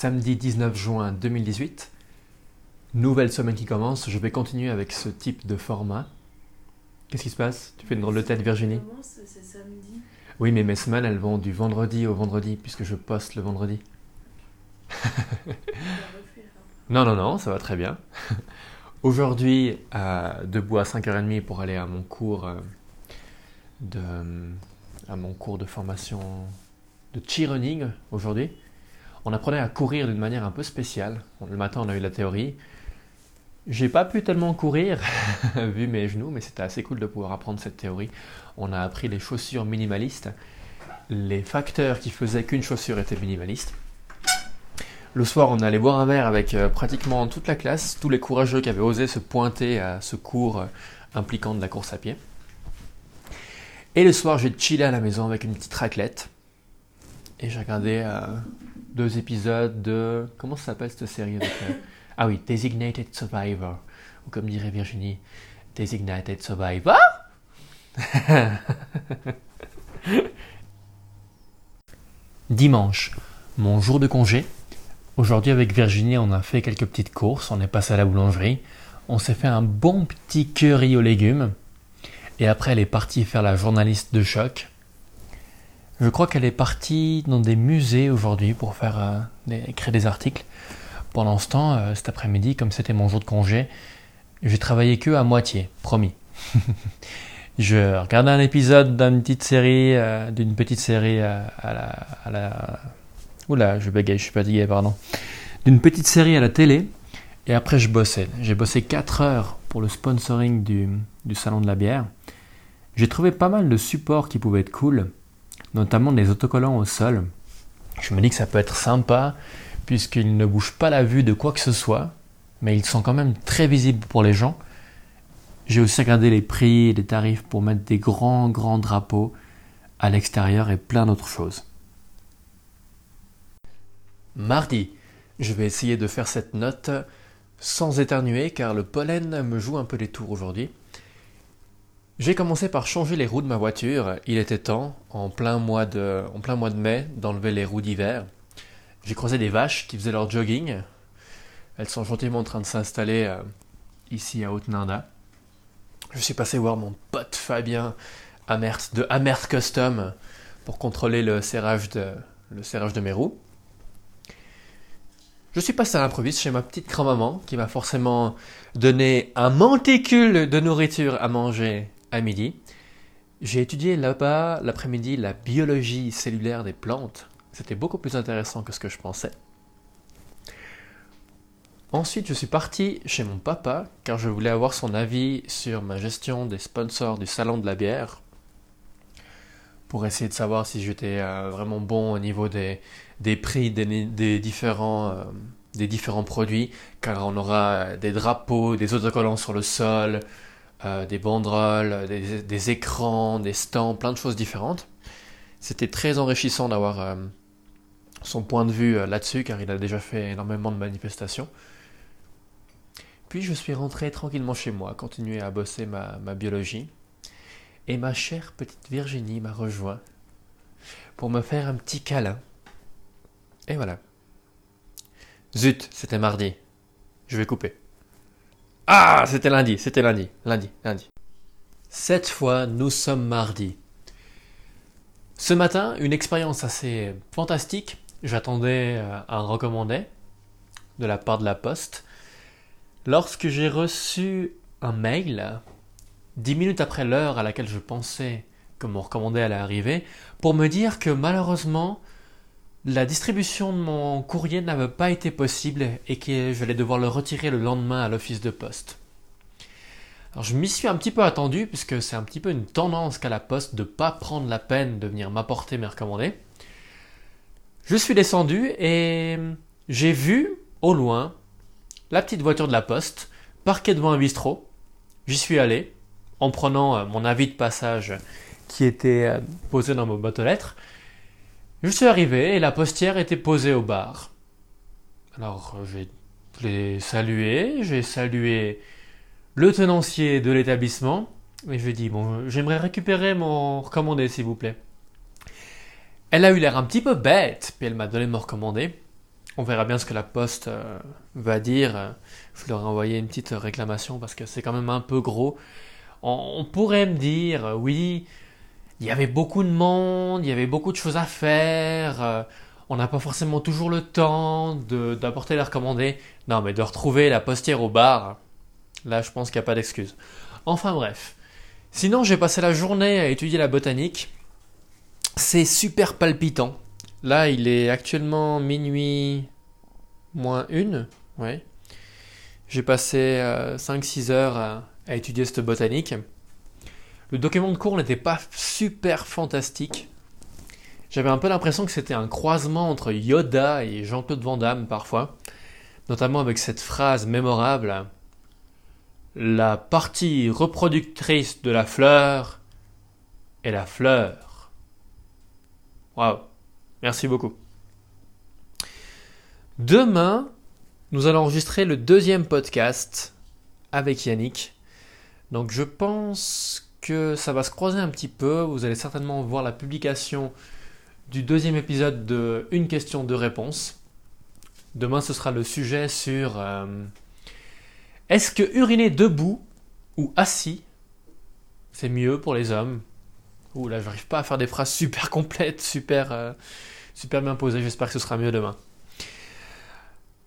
samedi 19 juin 2018. Nouvelle semaine qui commence, je vais continuer avec ce type de format. Qu'est-ce qui se passe? Tu fais une drôle de tête Virginie Commence, c'est samedi. Oui mais mes semaines elles vont du vendredi au vendredi puisque je poste le vendredi. Refaire. Non, non, non, ça va très bien. Aujourd'hui, euh, debout à 5h30 pour aller à mon cours euh, de, à mon cours de formation de cheer-running aujourd'hui. On apprenait à courir d'une manière un peu spéciale. Le matin, on a eu la théorie. J'ai pas pu tellement courir vu mes genoux, mais c'était assez cool de pouvoir apprendre cette théorie. On a appris les chaussures minimalistes, les facteurs qui faisaient qu'une chaussure était minimaliste. Le soir, on allé boire un verre avec euh, pratiquement toute la classe, tous les courageux qui avaient osé se pointer à ce cours euh, impliquant de la course à pied. Et le soir, j'ai chillé à la maison avec une petite raclette. Et j'ai regardé euh, deux épisodes de. Comment ça s'appelle cette série avec, euh, Ah oui, Designated Survivor. Ou comme dirait Virginie, Designated Survivor? Dimanche, mon jour de congé. Aujourd'hui, avec Virginie, on a fait quelques petites courses. On est passé à la boulangerie. On s'est fait un bon petit curry aux légumes. Et après, elle est partie faire la journaliste de choc. Je crois qu'elle est partie dans des musées aujourd'hui pour faire euh, des- écrire des articles. Pendant ce temps, euh, cet après-midi, comme c'était mon jour de congé, j'ai travaillé que à moitié, promis. je regardais un épisode d'une petite série, euh, d'une petite série à la, oula, je bégaye, je suis fatigué, pardon, d'une petite série à la télé. Et après, je bossais. J'ai bossé 4 heures pour le sponsoring du salon de la bière. J'ai trouvé pas mal de supports qui pouvaient être cool, notamment des autocollants au sol. Je me dis que ça peut être sympa, puisqu'ils ne bougent pas la vue de quoi que ce soit, mais ils sont quand même très visibles pour les gens. J'ai aussi regardé les prix et les tarifs pour mettre des grands, grands drapeaux à l'extérieur et plein d'autres choses. Mardi, je vais essayer de faire cette note sans éternuer car le pollen me joue un peu des tours aujourd'hui. J'ai commencé par changer les roues de ma voiture. Il était temps, en plein mois de, en plein mois de mai, d'enlever les roues d'hiver. J'ai croisé des vaches qui faisaient leur jogging. Elles sont gentiment en train de s'installer euh, ici à Haute-Nanda. Je suis passé voir mon pote Fabien Amert de Amert Custom pour contrôler le serrage de, le serrage de mes roues. Je suis passé à l'improviste chez ma petite grand-maman qui m'a forcément donné un monticule de nourriture à manger à midi. J'ai étudié là-bas l'après-midi la biologie cellulaire des plantes. C'était beaucoup plus intéressant que ce que je pensais. Ensuite, je suis parti chez mon papa car je voulais avoir son avis sur ma gestion des sponsors du salon de la bière pour essayer de savoir si j'étais euh, vraiment bon au niveau des, des prix des, différents, euh, des différents produits car on aura des drapeaux, des autocollants sur le sol, euh, des banderoles, des, des écrans, des stands, plein de choses différentes. C'était très enrichissant d'avoir euh, son point de vue euh, là-dessus car il a déjà fait énormément de manifestations. Puis je suis rentré tranquillement chez moi, continuer à bosser ma, ma biologie. Et ma chère petite Virginie m'a rejoint pour me faire un petit câlin. Et voilà. Zut, c'était mardi. Je vais couper. Ah, c'était lundi, c'était lundi, lundi, lundi. Cette fois, nous sommes mardi. Ce matin, une expérience assez fantastique. J'attendais euh, un recommandé de la part de la poste. Lorsque j'ai reçu un mail, dix minutes après l'heure à laquelle je pensais que mon recommandé allait arriver, pour me dire que malheureusement, la distribution de mon courrier n'avait pas été possible et que j'allais devoir le retirer le lendemain à l'office de poste. Alors je m'y suis un petit peu attendu puisque c'est un petit peu une tendance qu'a la poste de pas prendre la peine de venir m'apporter mes recommandés. Je suis descendu et j'ai vu au loin la petite voiture de la poste parquée devant un bistrot. J'y suis allé en prenant euh, mon avis de passage qui était euh, posé dans ma boîte aux lettres. Je suis arrivé et la postière était posée au bar. Alors j'ai salué, j'ai salué le tenancier de l'établissement et je lui ai dit bon j'aimerais récupérer mon recommandé s'il vous plaît. Elle a eu l'air un petit peu bête, puis elle m'a donné mon recommandé. On verra bien ce que la poste euh, va dire. Je leur ai envoyé une petite réclamation parce que c'est quand même un peu gros. On, pourrait me dire, oui, il y avait beaucoup de monde, il y avait beaucoup de choses à faire. euh, on n'a pas forcément toujours le temps d'apporter les recommandés. Non, mais de retrouver la postière au bar, là, je pense qu'il n'y a pas d'excuse. Enfin bref. Sinon, j'ai passé la journée à étudier la botanique. C'est super palpitant. Là, il est actuellement minuit moins une. Ouais. J'ai passé 5-6 heures à, à étudier cette botanique. Le document de cours n'était pas super fantastique. J'avais un peu l'impression que c'était un croisement entre Yoda et Jean-Claude Van Damme parfois. Notamment avec cette phrase mémorable. La partie reproductrice de la fleur est la fleur. Waouh. Merci beaucoup. Demain, nous allons enregistrer le deuxième podcast avec Yannick. Donc je pense que ça va se croiser un petit peu. Vous allez certainement voir la publication du deuxième épisode de Une question de réponse. Demain, ce sera le sujet sur euh, est-ce que uriner debout ou assis, c'est mieux pour les hommes? Ouh là, j'arrive pas à faire des phrases super complètes, super, euh, super bien posées. J'espère que ce sera mieux demain.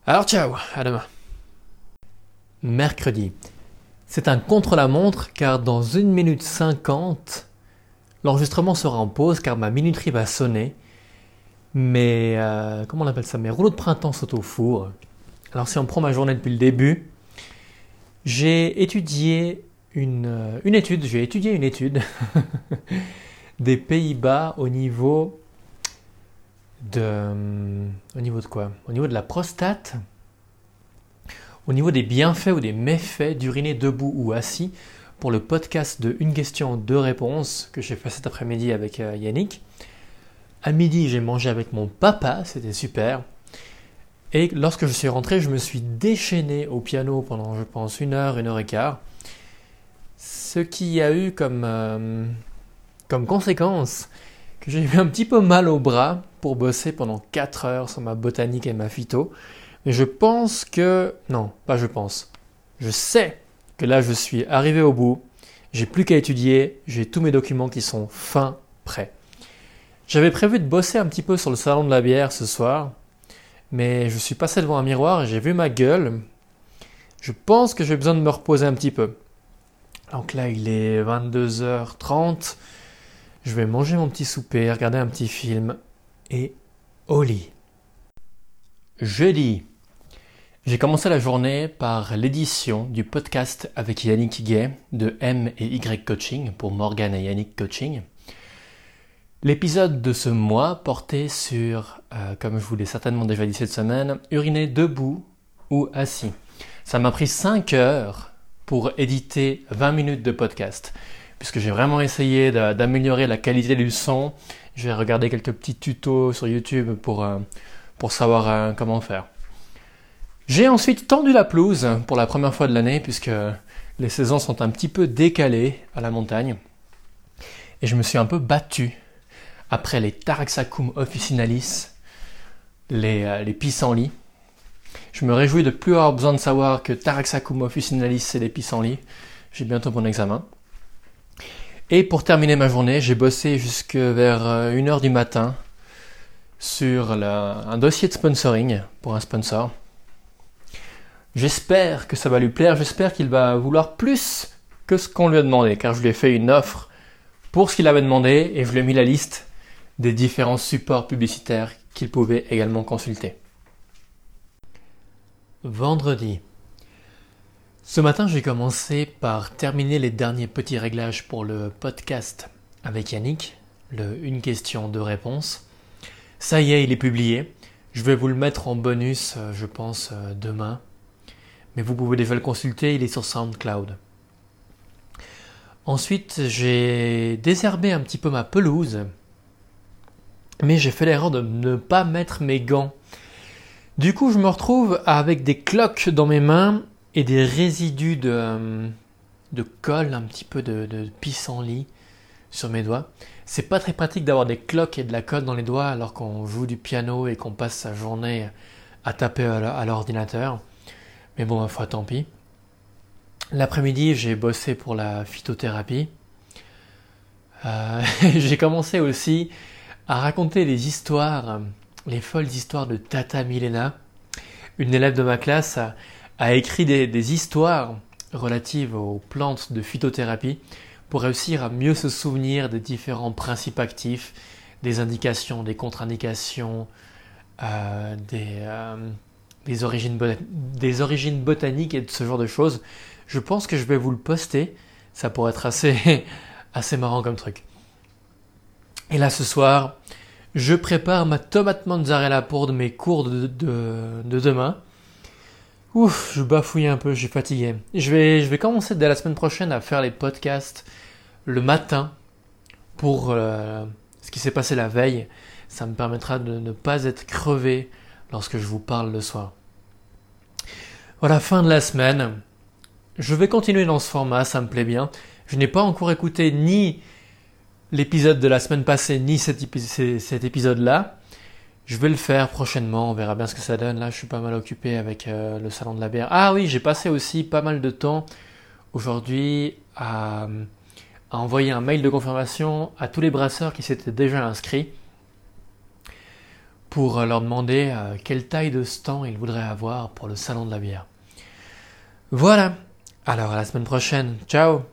Alors ciao, à demain. Mercredi. C'est un contre-la-montre car dans 1 minute 50, l'enregistrement sera en pause car ma minuterie va sonner. Mais, euh, comment on appelle ça? Mes rouleaux de printemps sont au. Alors si on prend ma journée depuis le début, j'ai étudié une, euh, une étude, j'ai étudié une étude des Pays-Bas au niveau de... euh, Au niveau de quoi? Au niveau de la prostate au niveau des bienfaits ou des méfaits d'uriner debout ou assis pour le podcast de Une question, deux réponses que j'ai fait cet après-midi avec euh, Yannick. À midi, j'ai mangé avec mon papa, c'était super. Et lorsque je suis rentré, je me suis déchaîné au piano pendant, je pense, une heure, une heure et quart. Ce qui a eu comme, euh, comme conséquence que j'ai eu un petit peu mal au bras pour bosser pendant 4 heures sur ma botanique et ma phyto. Je pense que... Non, pas je pense. Je sais que là, je suis arrivé au bout. J'ai plus qu'à étudier. J'ai tous mes documents qui sont fin prêts. J'avais prévu de bosser un petit peu sur le salon de la bière ce soir. Mais je suis passé devant un miroir et j'ai vu ma gueule. Je pense que j'ai besoin de me reposer un petit peu. Donc là, il est 22h30. Je vais manger mon petit souper, regarder un petit film et au lit. Jeudi. J'ai commencé la journée par l'édition du podcast avec Yannick Gay de M et Y Coaching pour Morgan et Yannick Coaching. L'épisode de ce mois portait sur, euh, comme je vous l'ai certainement déjà dit cette semaine, uriner debout ou assis. Ça m'a pris 5 heures pour éditer 20 minutes de podcast, puisque j'ai vraiment essayé d'améliorer la qualité du son. J'ai regardé quelques petits tutos sur YouTube pour, euh, pour savoir euh, comment faire. J'ai ensuite tendu la pelouse pour la première fois de l'année, puisque les saisons sont un petit peu décalées à la montagne. Et je me suis un peu battu après les Taraxacum officinalis, les, euh, pissenlits. Je me réjouis de plus avoir besoin de savoir que Taraxacum officinalis c'est les pissenlits. J'ai bientôt mon examen. Et pour terminer ma journée, j'ai bossé jusque vers 1h du matin sur un dossier de sponsoring pour un sponsor. J'espère que ça va lui plaire, j'espère qu'il va vouloir plus que ce qu'on lui a demandé, car je lui ai fait une offre pour ce qu'il avait demandé et je lui ai mis la liste des différents supports publicitaires qu'il pouvait également consulter. Vendredi. Ce matin, j'ai commencé par terminer les derniers petits réglages pour le podcast avec Yannick, le Une question, deux réponses. Ça y est, il est publié. Je vais vous le mettre en bonus, euh, je pense, euh, demain. Mais vous pouvez déjà le consulter, il est sur SoundCloud. Ensuite, j'ai désherbé un petit peu ma pelouse. Mais j'ai fait l'erreur de ne pas mettre mes gants. Du coup, je me retrouve avec des cloques dans mes mains et des résidus de, euh, de colle, un petit peu de, de pissenlit sur mes doigts. C'est pas très pratique d'avoir des cloques et de la colle dans les doigts alors qu'on joue du piano et qu'on passe sa journée à taper à l'ordinateur. Mais bon, fois tant pis. L'après-midi, j'ai bossé pour la phytothérapie. Euh, j'ai commencé aussi à raconter les histoires, les folles histoires de Tata Milena. Une élève de ma classe a, écrit des, des, histoires relatives aux plantes de phytothérapie pour réussir à mieux se souvenir des différents principes actifs, des indications, des contre-indications, euh, euh, des, origines des origines botaniques et de ce genre de choses. Je pense que je vais vous le poster. Ça pourrait être assez, assez marrant comme truc. Et là, ce soir, je prépare ma tomate mozzarella pour mes cours de, de, demain. Ouf, je bafouille un peu, je suis fatigué. Je vais, je vais commencer dès la semaine prochaine à faire les podcasts le matin pour euh, ce qui s'est passé la veille. Ça me permettra de ne pas être crevé lorsque je vous parle le soir. Voilà, fin de la semaine. Je vais continuer dans ce format, ça me plaît bien. Je n'ai pas encore écouté ni l'épisode de la semaine passée, ni cet, épisode-là. Je vais le faire prochainement, on verra bien ce que ça donne. Là, je suis pas mal occupé avec euh, le salon de la bière. Ah oui, j'ai passé aussi pas mal de temps aujourd'hui à, à envoyer un mail de confirmation à tous les brasseurs qui s'étaient déjà inscrits pour leur demander euh, quelle taille de stand ils voudraient avoir pour le salon de la bière. Voilà. Alors à la semaine prochaine. Ciao